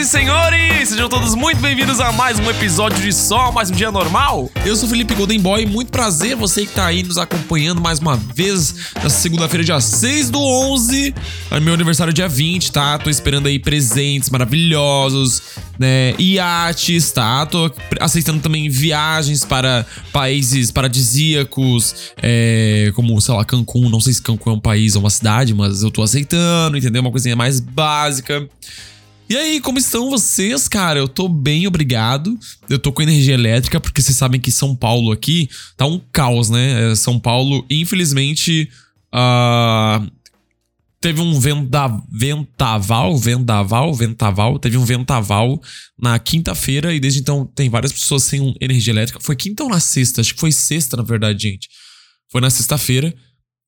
e senhores, sejam todos muito bem-vindos a mais um episódio de Só Mais Um Dia Normal. Eu sou Felipe Golden Boy, muito prazer você que tá aí nos acompanhando mais uma vez nessa segunda-feira, dia 6 do 11. É meu aniversário dia 20, tá? Tô esperando aí presentes maravilhosos, né? Iates, tá? Tô aceitando também viagens para países paradisíacos, é, como, sei lá, Cancún. Não sei se Cancún é um país ou uma cidade, mas eu tô aceitando, entendeu? Uma coisinha mais básica. E aí, como estão vocês, cara? Eu tô bem, obrigado. Eu tô com energia elétrica, porque vocês sabem que São Paulo aqui tá um caos, né? É, São Paulo, infelizmente, uh, teve um venda, ventaval, vendaval, ventaval, teve um ventaval na quinta-feira e desde então tem várias pessoas sem energia elétrica. Foi quinta ou na sexta? Acho que foi sexta, na verdade, gente. Foi na sexta-feira.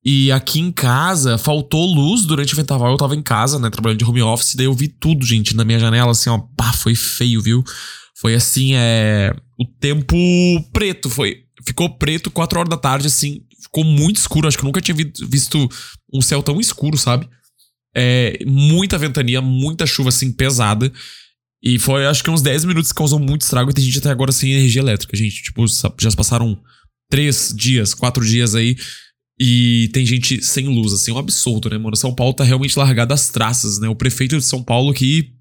E aqui em casa, faltou luz durante o ventaval. Eu tava em casa, né, trabalhando de home office. Daí eu vi tudo, gente, na minha janela, assim, ó. Pá, foi feio, viu? Foi assim, é. O tempo preto, foi. Ficou preto, 4 horas da tarde, assim. Ficou muito escuro. Acho que eu nunca tinha visto um céu tão escuro, sabe? É, muita ventania, muita chuva, assim, pesada. E foi, acho que uns 10 minutos que causou muito estrago. E tem gente até agora sem energia elétrica, gente. Tipo, já passaram 3 dias, 4 dias aí e tem gente sem luz, assim, é um absurdo, né, mano? São Paulo tá realmente largado às traças, né? O prefeito de São Paulo que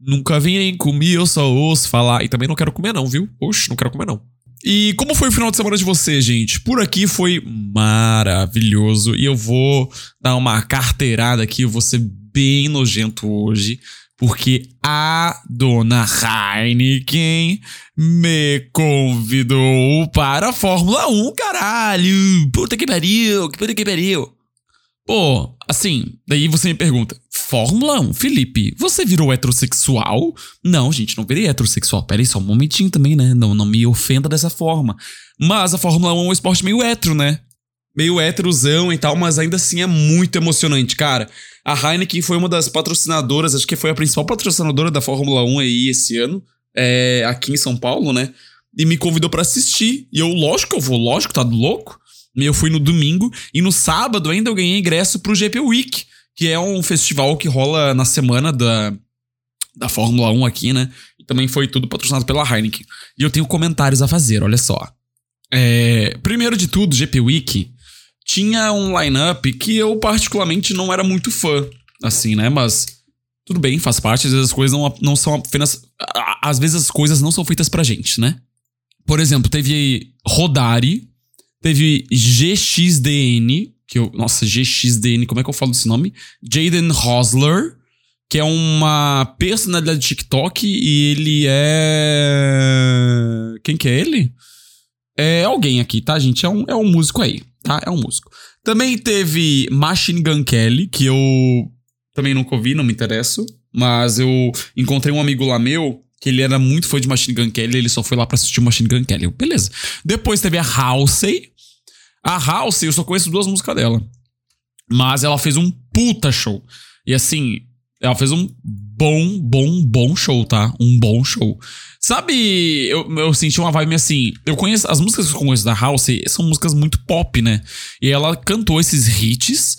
nunca vem comer, eu só ouço falar. E também não quero comer, não, viu? Oxe, não quero comer, não. E como foi o final de semana de você, gente? Por aqui foi maravilhoso. E eu vou dar uma carteirada aqui, eu vou ser bem nojento hoje porque a dona Heineken me convidou para a Fórmula 1, caralho! Puta que pariu, puta que pariu! Pô, assim, daí você me pergunta: Fórmula 1, Felipe, você virou heterossexual? Não, gente, não virei heterossexual. Pera aí, só um momentinho também, né? Não, não me ofenda dessa forma. Mas a Fórmula 1 é um esporte meio hétero, né? Meio héterozão e tal, mas ainda assim é muito emocionante, cara. A Heineken foi uma das patrocinadoras, acho que foi a principal patrocinadora da Fórmula 1 aí esse ano, é, aqui em São Paulo, né? E me convidou para assistir. E eu, lógico que eu vou, lógico, tá louco. Eu fui no domingo e no sábado ainda eu ganhei ingresso pro GP Week, que é um festival que rola na semana da, da Fórmula 1 aqui, né? E também foi tudo patrocinado pela Heineken. E eu tenho comentários a fazer, olha só. É, primeiro de tudo, GP Week tinha um line-up que eu particularmente não era muito fã, assim, né? Mas tudo bem, faz parte, às vezes as coisas não, não são apenas. Às vezes as coisas não são feitas pra gente, né? Por exemplo, teve Rodari, teve GXDN, que eu. Nossa, GXDN, como é que eu falo desse nome? Jaden Hosler, que é uma personalidade de TikTok e ele é. Quem que é ele? É alguém aqui, tá, gente? É um, é um músico aí tá? É um músico. Também teve Machine Gun Kelly, que eu também nunca ouvi, não me interesso. Mas eu encontrei um amigo lá meu, que ele era muito fã de Machine Gun Kelly, ele só foi lá pra assistir Machine Gun Kelly. Beleza. Depois teve a Halsey. A Halsey, eu só conheço duas músicas dela. Mas ela fez um puta show. E assim, ela fez um bom, bom, bom show, tá? Um bom show. Sabe, eu, eu senti uma vibe assim. Eu conheço. As músicas que eu conheço da House são músicas muito pop, né? E ela cantou esses hits.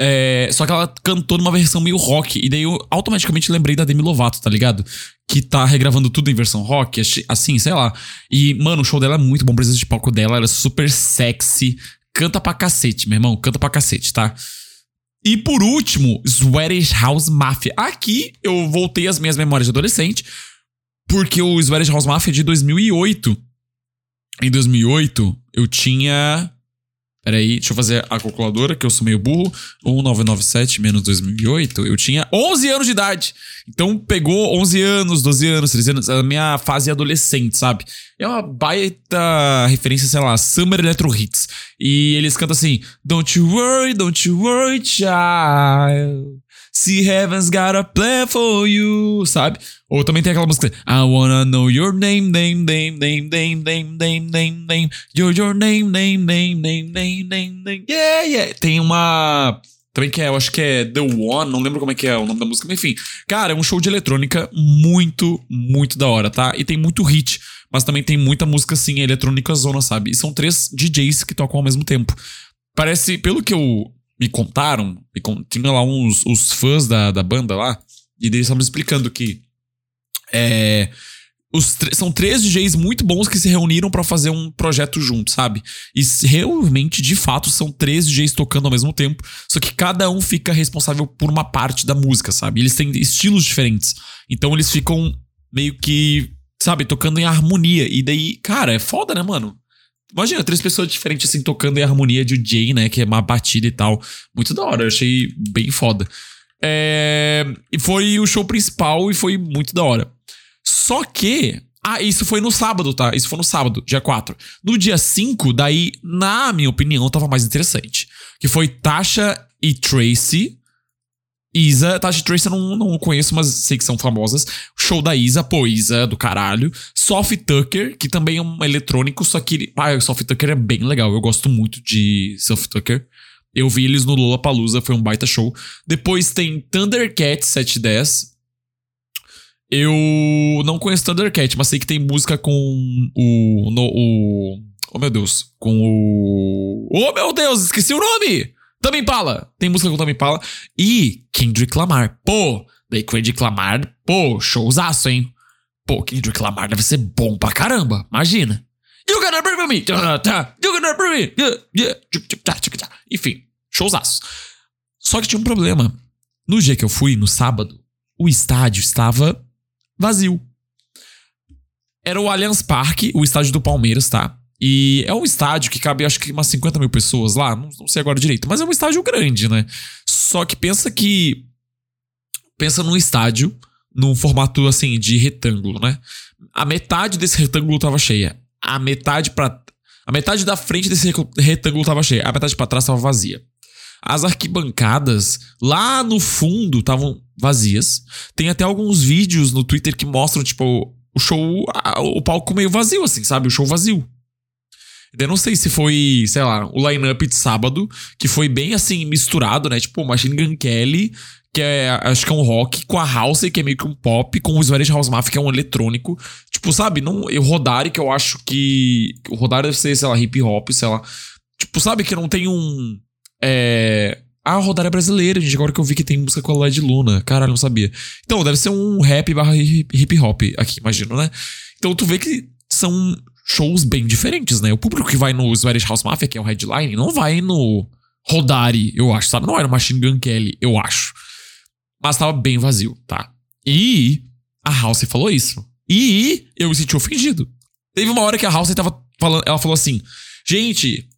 É, só que ela cantou numa versão meio rock. E daí eu automaticamente lembrei da Demi Lovato, tá ligado? Que tá regravando tudo em versão rock, assim, sei lá. E, mano, o show dela é muito bom, presença de palco dela, ela é super sexy. Canta pra cacete, meu irmão, canta pra cacete, tá? E por último, Swedish House Mafia. Aqui eu voltei às minhas memórias de adolescente porque o Swedish House Mafia é de 2008. Em 2008, eu tinha. Peraí, deixa eu fazer a calculadora, que eu sou meio burro. 1997 menos 2008, eu tinha 11 anos de idade. Então pegou 11 anos, 12 anos, 13 anos, a minha fase adolescente, sabe? É uma baita referência, sei lá, Summer Electro Hits. E eles cantam assim: Don't you worry, don't you worry, child. See heaven's got a plan for you, sabe? Ou também tem aquela música I wanna know your name, name, name, name, name, name, name, name, name, your, your name, name, name, name, name, name, name, yeah, yeah. Tem uma também que é, eu acho que é The One, não lembro como é que é o nome da música, mas enfim. Cara, é um show de eletrônica muito, muito da hora, tá? E tem muito hit, mas também tem muita música assim, eletrônica zona, sabe? E são três DJs que tocam ao mesmo tempo. Parece, pelo que eu me contaram, tinha lá uns os fãs da, da banda lá, e eles estavam explicando que É. São três DJs muito bons que se reuniram para fazer um projeto junto, sabe? E realmente, de fato, são três DJs tocando ao mesmo tempo. Só que cada um fica responsável por uma parte da música, sabe? Eles têm estilos diferentes. Então eles ficam meio que, sabe, tocando em harmonia. E daí, cara, é foda, né, mano? Imagina, três pessoas diferentes assim tocando em harmonia de DJ, né? Que é uma batida e tal. Muito da hora, eu achei bem foda. É... E foi o show principal e foi muito da hora. Só que. Ah, isso foi no sábado, tá? Isso foi no sábado, dia 4. No dia 5, daí, na minha opinião, tava mais interessante. Que foi Tasha e Tracy. Isa, Tasha Tracy eu não, não conheço, mas sei que são famosas. Show da Isa, pô, Isa do caralho. Soft Tucker, que também é um eletrônico, só que. Ah, o Soft Tucker é bem legal. Eu gosto muito de Soft Tucker. Eu vi eles no Lollapalooza, foi um baita show. Depois tem Thundercat 710. Eu não conheço Thundercat, mas sei que tem música com o. No, o oh meu Deus. Com o. Oh meu Deus, esqueci o nome! Também Pala. Tem música com Também Pala. E Kendrick Lamar. Pô, daí Kendrick Lamar, pô, showzaço, hein? Pô, Kendrick Lamar deve ser bom pra caramba. Imagina. You gonna bring me? You gonna bring me? Enfim, showzaço. Só que tinha um problema. No dia que eu fui, no sábado, o estádio estava vazio. Era o Allianz Parque, o estádio do Palmeiras, tá? E é um estádio que cabe, acho que umas 50 mil pessoas lá, não, não sei agora direito, mas é um estádio grande, né? Só que pensa que. Pensa num estádio, num formato assim, de retângulo, né? A metade desse retângulo tava cheia. A metade para A metade da frente desse retângulo tava cheia. A metade para trás tava vazia. As arquibancadas lá no fundo estavam vazias. Tem até alguns vídeos no Twitter que mostram, tipo, o show, o palco meio vazio, assim, sabe? O show vazio. Eu não sei se foi, sei lá, o line-up de sábado, que foi bem assim, misturado, né? Tipo, Machine Gun Kelly, que é, acho que é um rock, com a House, que é meio que um pop, com o Swedish House Mafia, que é um eletrônico. Tipo, sabe? Não, o Rodari, que eu acho que. O Rodari deve ser, sei lá, hip hop, sei lá. Tipo, sabe que não tem um. É. Ah, a Rodari é brasileira, gente. Agora que eu vi que tem música com a Led Luna. Caralho, não sabia. Então, deve ser um rap barra hip hop aqui, imagino, né? Então tu vê que são shows bem diferentes, né? O público que vai no Swedish House Mafia, que é o headline, não vai no Rodari, eu acho, sabe? Não era Machine Gun Kelly, eu acho. Mas tava bem vazio, tá? E a House falou isso. E eu me senti ofendido. Teve uma hora que a House tava falando, ela falou assim: "Gente,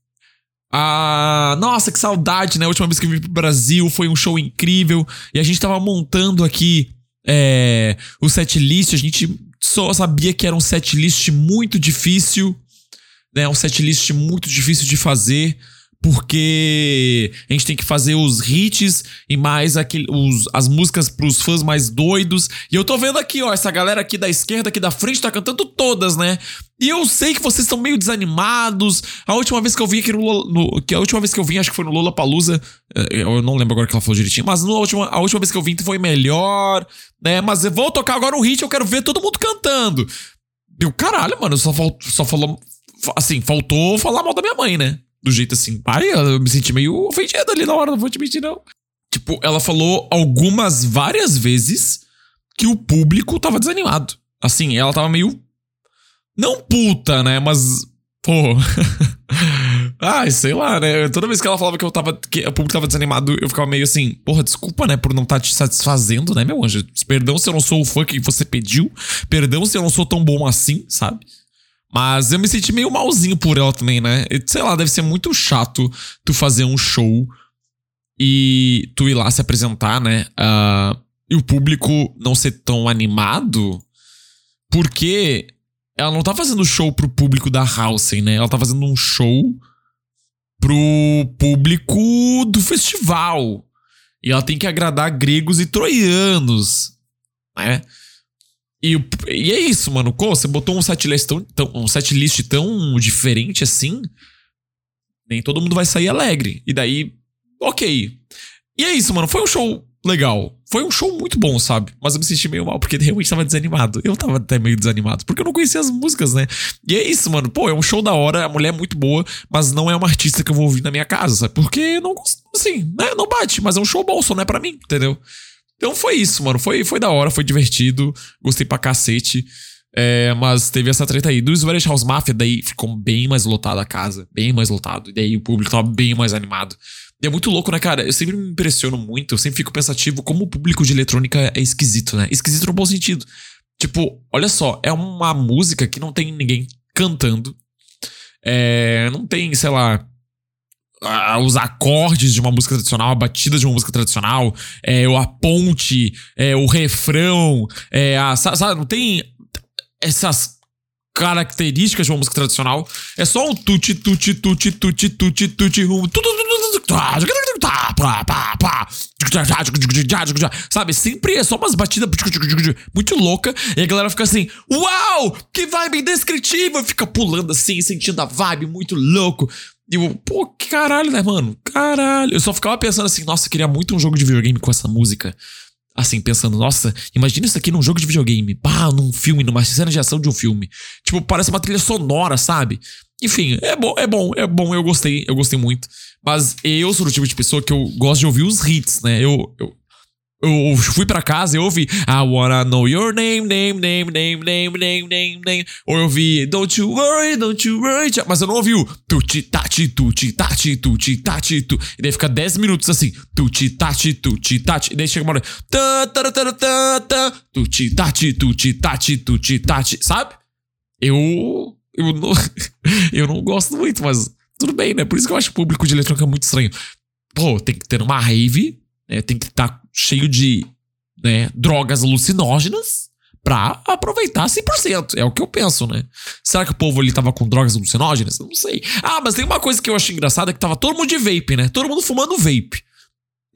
ah, nossa, que saudade, né? A última vez que eu vim pro Brasil foi um show incrível e a gente tava montando aqui é, o set list, a gente só sabia que era um setlist muito difícil, né? Um setlist muito difícil de fazer, porque a gente tem que fazer os hits e mais aquele, os, as músicas pros fãs mais doidos. E eu tô vendo aqui, ó, essa galera aqui da esquerda, aqui da frente, tá cantando todas, né? E eu sei que vocês estão meio desanimados. A última vez que eu vim aqui no, no que a última vez que eu vim, acho que foi no Lola Palusa. Eh, eu não lembro agora que ela falou direitinho, mas no última, a última vez que eu vim foi melhor, né? Mas eu vou tocar agora um hit, eu quero ver todo mundo cantando. E o caralho, mano, só, só falou. Assim, faltou falar mal da minha mãe, né? Do jeito assim, pai, eu me senti meio ofendido ali na hora, não vou te mentir, não. Tipo, ela falou algumas, várias vezes que o público tava desanimado. Assim, ela tava meio não puta, né? Mas. Pô. Ai, sei lá, né? Toda vez que ela falava que eu tava. que o público tava desanimado, eu ficava meio assim, porra, desculpa, né, por não estar tá te satisfazendo, né, meu anjo? Perdão se eu não sou o fã que você pediu. Perdão se eu não sou tão bom assim, sabe? Mas eu me senti meio malzinho por ela também, né? Sei lá, deve ser muito chato tu fazer um show e tu ir lá se apresentar, né? Uh, e o público não ser tão animado. Porque ela não tá fazendo show pro público da House, né? Ela tá fazendo um show pro público do festival. E ela tem que agradar gregos e troianos, né? E, e é isso, mano. Você botou um setlist tão, tão, um setlist tão diferente assim, nem todo mundo vai sair alegre. E daí, ok. E é isso, mano. Foi um show legal. Foi um show muito bom, sabe? Mas eu me senti meio mal, porque realmente tava desanimado. Eu tava até meio desanimado, porque eu não conhecia as músicas, né? E é isso, mano. Pô, é um show da hora, a mulher é muito boa, mas não é uma artista que eu vou ouvir na minha casa, sabe? Porque não, assim, né? Não bate, mas é um show bom, só não é pra mim, entendeu? Então foi isso, mano. Foi, foi da hora, foi divertido. Gostei pra cacete. É, mas teve essa treta aí. Do Swedish House Mafia, daí ficou bem mais lotada a casa. Bem mais lotado. E daí o público tava bem mais animado. E é muito louco, né, cara? Eu sempre me impressiono muito. Eu sempre fico pensativo como o público de eletrônica é esquisito, né? Esquisito no bom sentido. Tipo, olha só. É uma música que não tem ninguém cantando. É, não tem, sei lá, os acordes de uma música tradicional, a batida de uma música tradicional, é, a ponte, é, o refrão, é, a, sabe, não tem essas características de uma música tradicional. É só um tuti, tuti, tuti, tuti, tuti, tuti, um Sabe, sempre é só umas batidas muito louca e a galera fica assim, uau, que vibe indescritível, fica pulando assim, sentindo a vibe muito louco. E eu, pô, que caralho, né, mano? Caralho. Eu só ficava pensando assim, nossa, eu queria muito um jogo de videogame com essa música assim, pensando, nossa, imagina isso aqui num jogo de videogame, pá, num filme, numa cena de ação de um filme. Tipo, parece uma trilha sonora, sabe? Enfim, é bom, é bom, é bom, eu gostei, eu gostei muito. Mas eu sou o tipo de pessoa que eu gosto de ouvir os hits, né? Eu, eu, eu fui para casa e ouvi I wanna know your name, name, name, name, name, name, name, name. Ou eu ouvi Don't you worry, don't you worry. Mas eu não ouvi o tuti tati tuti tati tuti tati tu. E daí fica 10 minutos assim. Tuti tati tuti tati. E daí chega uma hora. Ta, ta, ta, ta, ta, tuti tati tuti tati tuti tati. Sabe? Eu. Eu não, eu não gosto muito, mas tudo bem, né? Por isso que eu acho o público de eletrônica muito estranho. Pô, tem que ter uma rave, né? Tem que estar tá cheio de né, drogas alucinógenas pra aproveitar 100%. É o que eu penso, né? Será que o povo ali tava com drogas alucinógenas? Não sei. Ah, mas tem uma coisa que eu achei engraçada, que tava todo mundo de vape, né? Todo mundo fumando vape.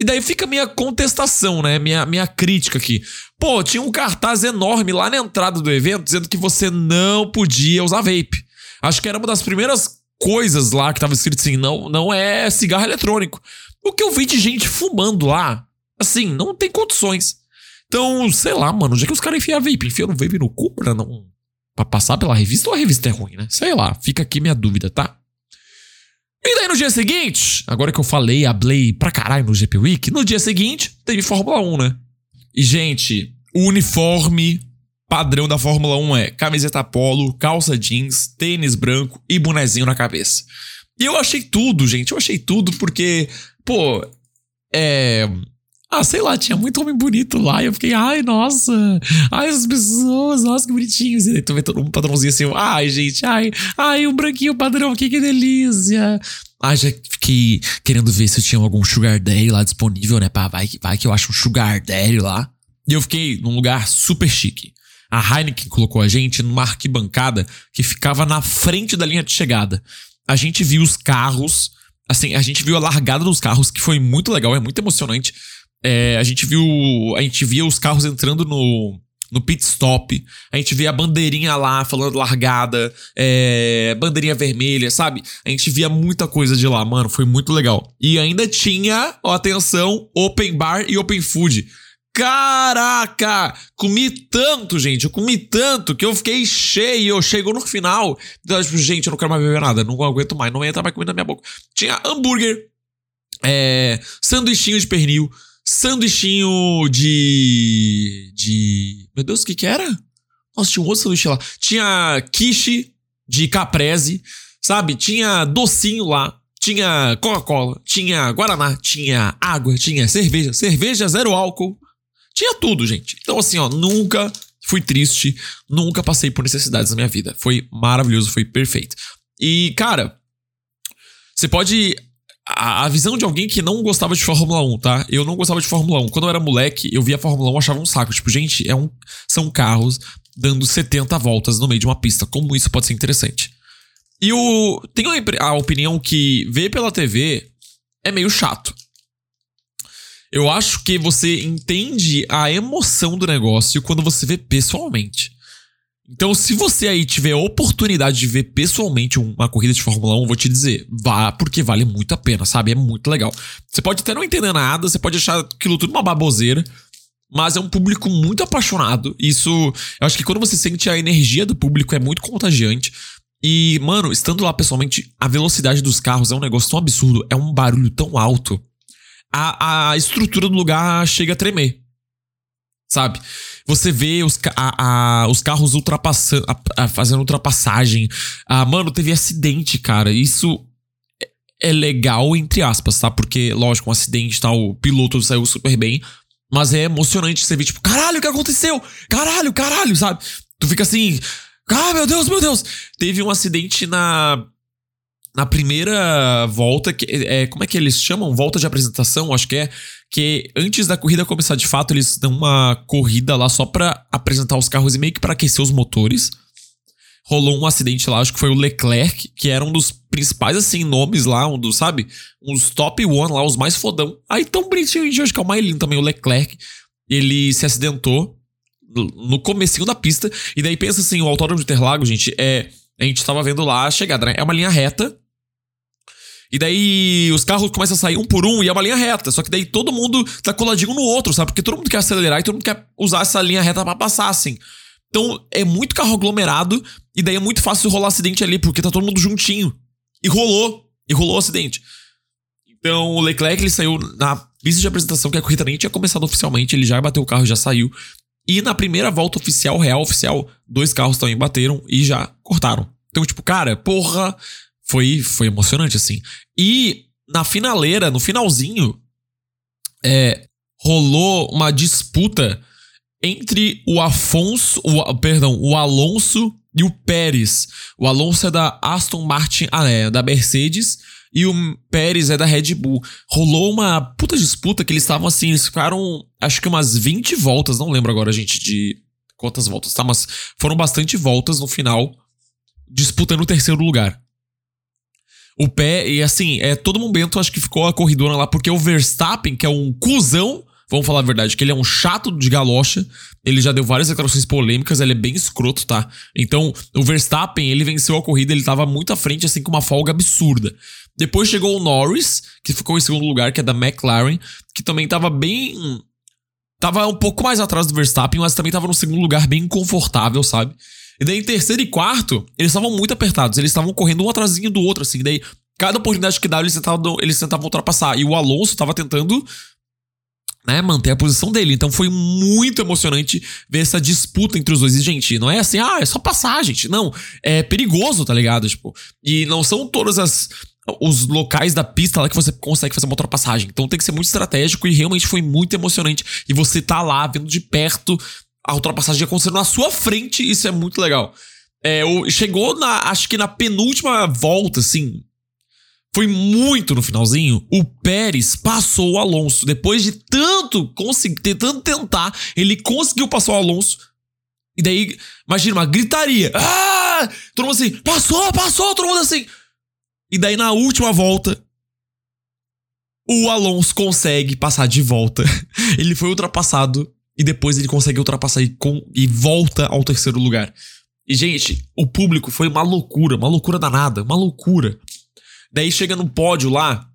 E daí fica a minha contestação, né? Minha, minha crítica aqui. Pô, tinha um cartaz enorme lá na entrada do evento dizendo que você não podia usar vape. Acho que era uma das primeiras coisas lá que tava escrito assim: não, não é cigarro eletrônico. O que eu vi de gente fumando lá Assim, não tem condições. Então, sei lá, mano, já que os caras enfiam vape, no vape no cu pra não. pra passar pela revista ou a revista é ruim, né? Sei lá, fica aqui minha dúvida, tá? E daí no dia seguinte, agora que eu falei, hablei pra caralho no GP Week, no dia seguinte teve Fórmula 1, né? E, gente, o uniforme padrão da Fórmula 1 é camiseta polo, calça jeans, tênis branco e bonezinho na cabeça. E eu achei tudo, gente, eu achei tudo porque, pô, é ah, sei lá, tinha muito homem bonito lá. E eu fiquei, ai, nossa, ai, as pessoas, nossa, que bonitinhos. E aí tu vê todo um padrãozinho assim, ai, gente, ai, ai, o um branquinho padrão aqui, que delícia. Ah, já fiquei querendo ver se tinha algum Sugar Daddy lá disponível, né? Pá, vai, vai que eu acho um Sugar Daddy lá. E eu fiquei num lugar super chique. A Heineken colocou a gente numa arquibancada que ficava na frente da linha de chegada. A gente viu os carros, assim, a gente viu a largada dos carros, que foi muito legal, é muito emocionante. É, a gente viu. A gente via os carros entrando no, no pit stop. A gente via a bandeirinha lá falando largada, é, bandeirinha vermelha, sabe? A gente via muita coisa de lá, mano. Foi muito legal. E ainda tinha, ó, atenção, open bar e open food. Caraca! Comi tanto, gente. Eu comi tanto que eu fiquei cheio. Chegou no final. Tipo, gente, eu não quero mais beber nada. Não aguento mais. Não entra mais comida na minha boca. Tinha hambúrguer, é, sanduichinho de pernil, sanduichinho de. de. Meu Deus, o que que era? Nossa, tinha um outro sanduíche lá. Tinha quiche de caprese, sabe? Tinha docinho lá. Tinha Coca-Cola, tinha Guaraná, tinha água, tinha cerveja, cerveja zero álcool. Tinha tudo, gente. Então, assim, ó, nunca fui triste, nunca passei por necessidades na minha vida. Foi maravilhoso, foi perfeito. E, cara, você pode a, a, visão de alguém que não gostava de Fórmula 1, tá? Eu não gostava de Fórmula 1. Quando eu era moleque, eu via a Fórmula 1 achava um saco. Tipo, gente, é um, são carros dando 70 voltas no meio de uma pista. Como isso pode ser interessante? E eu tenho a opinião que ver pela TV é meio chato. Eu acho que você entende a emoção do negócio quando você vê pessoalmente. Então, se você aí tiver a oportunidade de ver pessoalmente uma corrida de Fórmula 1, vou te dizer, vá, porque vale muito a pena, sabe? É muito legal. Você pode até não entender nada, você pode achar aquilo tudo uma baboseira, mas é um público muito apaixonado. Isso, eu acho que quando você sente a energia do público é muito contagiante. E, mano, estando lá pessoalmente, a velocidade dos carros é um negócio tão absurdo, é um barulho tão alto. A, a estrutura do lugar chega a tremer. sabe? Você vê os, a, a, os carros ultrapassando, a, fazendo ultrapassagem. Ah, mano, teve acidente, cara. Isso é legal, entre aspas, tá? Porque, lógico, um acidente tal, o piloto saiu super bem. Mas é emocionante você ver, tipo, caralho, o que aconteceu? Caralho, caralho, sabe? Tu fica assim, ah, meu Deus, meu Deus. Teve um acidente na na primeira volta, que, é, como é que eles chamam? Volta de apresentação, acho que é. Que antes da corrida começar de fato, eles dão uma corrida lá só pra apresentar os carros e meio que pra aquecer os motores. Rolou um acidente lá, acho que foi o Leclerc, que era um dos principais, assim, nomes lá, um dos, sabe? Uns top one lá, os mais fodão. Aí tão bonitinho, acho que é o mais lindo também, o Leclerc. Ele se acidentou no comecinho da pista. E daí pensa assim, o Autódromo de Interlagos, gente, é... A gente tava vendo lá a chegada, né? É uma linha reta, e daí os carros começam a sair um por um e é uma linha reta. Só que daí todo mundo tá coladinho um no outro, sabe? Porque todo mundo quer acelerar e todo mundo quer usar essa linha reta para passar, assim. Então é muito carro aglomerado e daí é muito fácil rolar acidente ali, porque tá todo mundo juntinho. E rolou. E rolou o acidente. Então o Leclerc ele saiu na pista de apresentação, que a corrida nem tinha começado oficialmente, ele já bateu o carro e já saiu. E na primeira volta oficial, real oficial, dois carros também bateram e já cortaram. Então, tipo, cara, porra, foi, foi emocionante, assim. E na finaleira, no finalzinho, é, rolou uma disputa entre o Afonso, o, perdão, o Alonso e o Pérez. O Alonso é da Aston Martin, ah, é, da Mercedes, e o Pérez é da Red Bull. Rolou uma puta disputa que eles estavam assim, eles ficaram, acho que umas 20 voltas, não lembro agora, gente, de quantas voltas, tá? Mas foram bastante voltas no final, disputando o terceiro lugar o pé, e assim, é todo momento acho que ficou a corridora lá, porque o Verstappen, que é um cuzão, vamos falar a verdade, que ele é um chato de galocha, ele já deu várias declarações polêmicas, ele é bem escroto, tá? Então, o Verstappen, ele venceu a corrida, ele tava muito à frente, assim, com uma folga absurda. Depois chegou o Norris, que ficou em segundo lugar, que é da McLaren, que também tava bem. Tava um pouco mais atrás do Verstappen, mas também tava no segundo lugar bem confortável, sabe? E daí, em terceiro e quarto, eles estavam muito apertados. Eles estavam correndo um atrasinho do outro, assim. Daí, cada oportunidade que dava, eles tentavam, eles tentavam ultrapassar. E o Alonso estava tentando né, manter a posição dele. Então foi muito emocionante ver essa disputa entre os dois. E, gente, não é assim, ah, é só passar, gente. Não, é perigoso, tá ligado? Tipo, e não são todas as os locais da pista lá que você consegue fazer uma ultrapassagem. Então tem que ser muito estratégico e realmente foi muito emocionante. E você tá lá vendo de perto a ultrapassagem acontecendo na sua frente, isso é muito legal. É, chegou na, acho que na penúltima volta, assim. Foi muito no finalzinho. O Pérez passou o Alonso. Depois de tanto conseguir, tentando tentar, ele conseguiu passar o Alonso. E daí, imagina uma gritaria. Ah! Todo mundo assim, passou, passou, todo mundo assim. E daí na última volta, o Alonso consegue passar de volta. Ele foi ultrapassado e depois ele consegue ultrapassar e, com, e volta ao terceiro lugar. E, gente, o público foi uma loucura, uma loucura danada, uma loucura. Daí chega no pódio lá,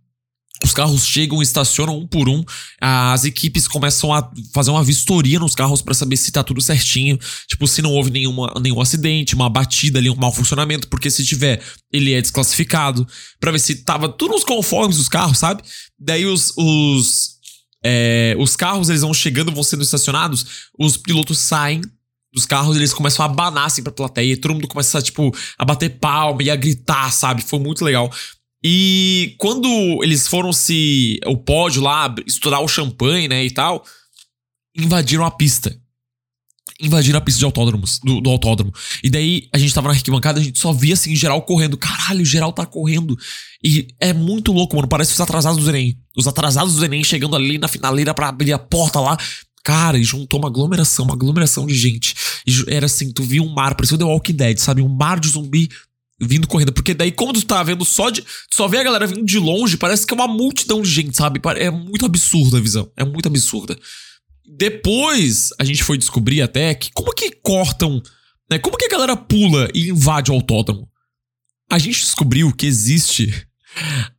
os carros chegam, estacionam um por um, as equipes começam a fazer uma vistoria nos carros para saber se tá tudo certinho, tipo, se não houve nenhuma, nenhum acidente, uma batida ali, um mau funcionamento, porque se tiver, ele é desclassificado, para ver se tava tudo nos conformes dos carros, sabe? Daí os, os é, os carros eles vão chegando, vão sendo estacionados, os pilotos saem dos carros, eles começam a abanar assim pra plateia, e todo mundo começa, tipo, a bater palma e a gritar, sabe? Foi muito legal. E quando eles foram se. o pódio lá, estourar o champanhe, né, e tal, invadiram a pista invadiram a pista de autódromos, do, do, autódromo. E daí a gente tava na arquibancada, a gente só via assim, geral correndo. Caralho, geral tá correndo. E é muito louco, mano. Parece os atrasados do Enem. Os atrasados do Enem chegando ali na finaleira para abrir a porta lá. Cara, e juntou uma aglomeração, uma aglomeração de gente. E era assim, tu via um mar, parecia o The Walking Dead, sabe? Um mar de zumbi vindo correndo. Porque daí, como tu tá vendo só de. Tu só vê a galera vindo de longe, parece que é uma multidão de gente, sabe? É muito absurda a visão. É muito absurda. Depois a gente foi descobrir até que como que cortam, né? Como que a galera pula e invade o autódromo? A gente descobriu que existe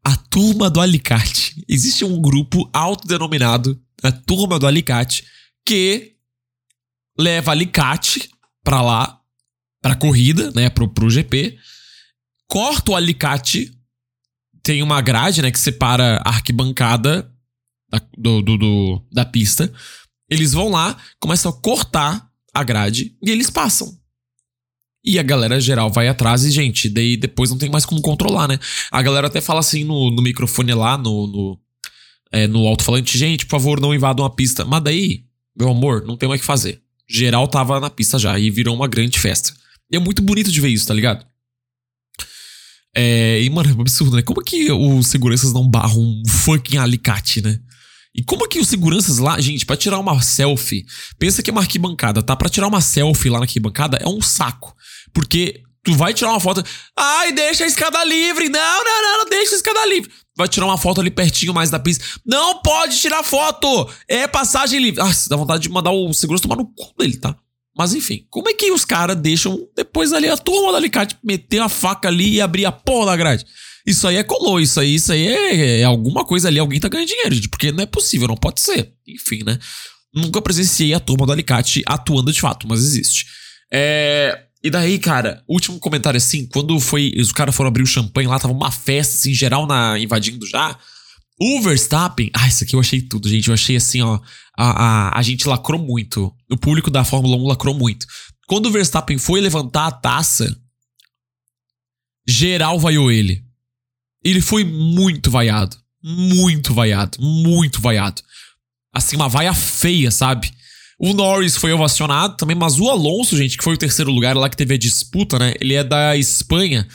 a turma do alicate. Existe um grupo autodenominado, a turma do alicate, que leva alicate para lá, pra corrida, né, pro, pro GP, corta o alicate, tem uma grade, né, que separa a arquibancada da, do, do, do, da pista, Eles vão lá, começam a cortar a grade e eles passam. E a galera geral vai atrás e, gente, daí depois não tem mais como controlar, né? A galera até fala assim no, no microfone lá, no, no, é, no alto-falante, gente, por favor, não invadam a pista. Mas daí, meu amor, não tem mais o que fazer. Geral tava na pista já e virou uma grande festa. E é muito bonito de ver isso, tá ligado? É, e, mano, é absurdo, né? Como que os seguranças não barram um fucking alicate, né? E como que os seguranças lá, gente, para tirar uma selfie, pensa que é uma arquibancada, tá? Para tirar uma selfie lá na arquibancada é um saco. Porque tu vai tirar uma foto, ai, deixa a escada livre. Não, não, não, não deixa a escada livre. Vai tirar uma foto ali pertinho mais da pista. Não pode tirar foto! É passagem livre. Ah, dá vontade de mandar o segurança tomar no cu dele, tá? Mas enfim, como é que os caras deixam depois ali a turma do alicate meter a faca ali e abrir a porra da grade? Isso aí é colou, isso aí, isso aí é, é, alguma coisa ali, alguém tá ganhando dinheiro, gente, porque não é possível, não pode ser. Enfim, né? Nunca presenciei a turma do alicate atuando de fato, mas existe. É. E daí, cara, último comentário assim, quando foi. Os caras foram abrir o champanhe lá, tava uma festa, assim, geral na, invadindo já. O Verstappen. Ah, isso aqui eu achei tudo, gente. Eu achei assim, ó. A, a, a gente lacrou muito. O público da Fórmula 1 lacrou muito. Quando o Verstappen foi levantar a taça, geral vaiou ele. Ele foi muito vaiado. Muito vaiado. Muito vaiado. Assim, uma vaia feia, sabe? O Norris foi ovacionado também, mas o Alonso, gente, que foi o terceiro lugar lá que teve a disputa, né? Ele é da Espanha.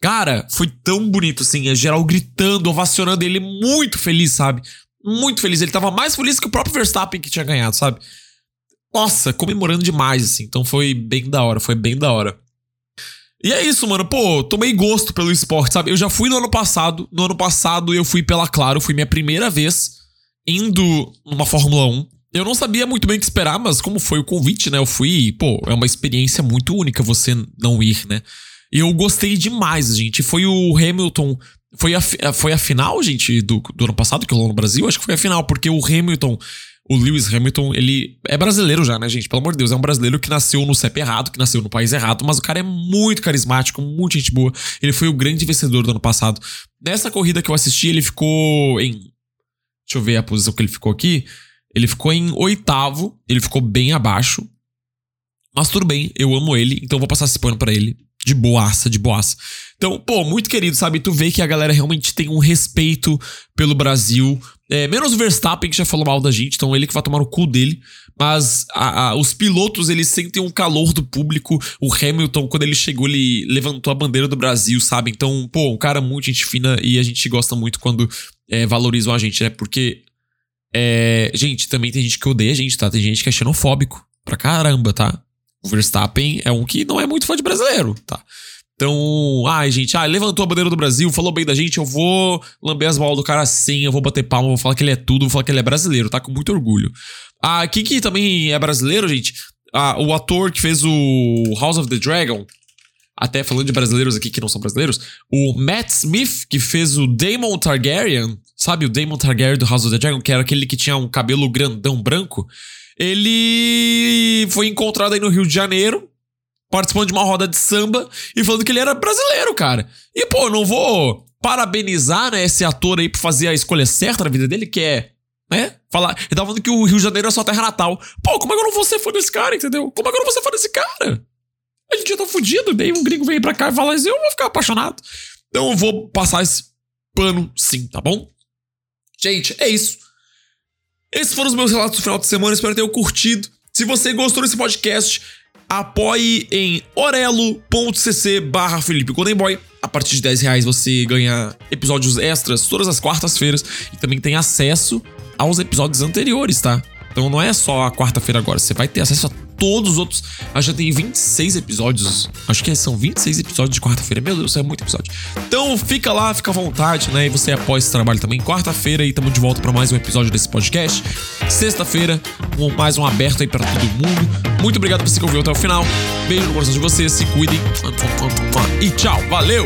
Cara, foi tão bonito assim, é geral gritando, ovacionando ele, muito feliz, sabe? Muito feliz. Ele tava mais feliz que o próprio Verstappen que tinha ganhado, sabe? Nossa, comemorando demais, assim. Então foi bem da hora, foi bem da hora. E é isso, mano. Pô, tomei gosto pelo esporte, sabe? Eu já fui no ano passado. No ano passado eu fui pela Claro, foi minha primeira vez indo numa Fórmula 1. Eu não sabia muito bem o que esperar, mas como foi o convite, né? Eu fui, pô, é uma experiência muito única você não ir, né? Eu gostei demais, gente. Foi o Hamilton. Foi a, foi a final, gente, do, do ano passado que rolou no Brasil? Acho que foi a final, porque o Hamilton o Lewis Hamilton, ele é brasileiro já, né, gente? Pelo amor de Deus, é um brasileiro que nasceu no CEP errado, que nasceu no país errado, mas o cara é muito carismático, muito gente boa. Ele foi o grande vencedor do ano passado. Nessa corrida que eu assisti, ele ficou em. Deixa eu ver a posição que ele ficou aqui. Ele ficou em oitavo, ele ficou bem abaixo. Mas tudo bem, eu amo ele, então vou passar esse pano pra ele. De boaça, de boaça. Então, pô, muito querido, sabe? Tu vê que a galera realmente tem um respeito pelo Brasil. É, menos o Verstappen, que já falou mal da gente, então ele que vai tomar o cu dele. Mas a, a, os pilotos, eles sentem um calor do público. O Hamilton, quando ele chegou, ele levantou a bandeira do Brasil, sabe? Então, pô, um cara muito gente fina e a gente gosta muito quando é, valorizam a gente, né? Porque, é, gente, também tem gente que odeia a gente, tá? Tem gente que é xenofóbico pra caramba, tá? O Verstappen é um que não é muito fã de brasileiro, tá? Então, ai, gente, ah, levantou a bandeira do Brasil, falou bem da gente, eu vou lamber as bolas do cara assim, eu vou bater palma, vou falar que ele é tudo, vou falar que ele é brasileiro, tá? Com muito orgulho. Ah, quem que também é brasileiro, gente? Ah, o ator que fez o House of the Dragon, até falando de brasileiros aqui que não são brasileiros, o Matt Smith, que fez o Daemon Targaryen, sabe o Daemon Targaryen do House of the Dragon, que era aquele que tinha um cabelo grandão branco, ele foi encontrado aí no Rio de Janeiro, participando de uma roda de samba e falando que ele era brasileiro, cara. E, pô, não vou parabenizar, né, esse ator aí por fazer a escolha certa na vida dele, que é, né, falar. Ele tava falando que o Rio de Janeiro é sua terra natal. Pô, como é que eu não vou ser fã desse cara, entendeu? Como é que eu não vou ser fã desse cara? A gente já tá fudido, daí um gringo vem pra cá e fala assim, eu vou ficar apaixonado. Então eu vou passar esse pano sim, tá bom? Gente, é isso. Esses foram os meus relatos do final de semana, espero ter curtido. Se você gostou desse podcast, apoie em orelo.cc barra Felipe. A partir de 10 reais você ganha episódios extras todas as quartas-feiras e também tem acesso aos episódios anteriores, tá? Então não é só a quarta-feira agora, você vai ter acesso a todos os outros. Acho que tem 26 episódios. Acho que são 26 episódios de quarta-feira. Meu Deus, é muito episódio. Então fica lá, fica à vontade, né? E você apoia esse trabalho também. Quarta-feira e estamos de volta para mais um episódio desse podcast. Sexta-feira, mais um aberto aí para todo mundo. Muito obrigado por você que ouviu até o final. Beijo no coração de vocês, se cuidem. E tchau, valeu!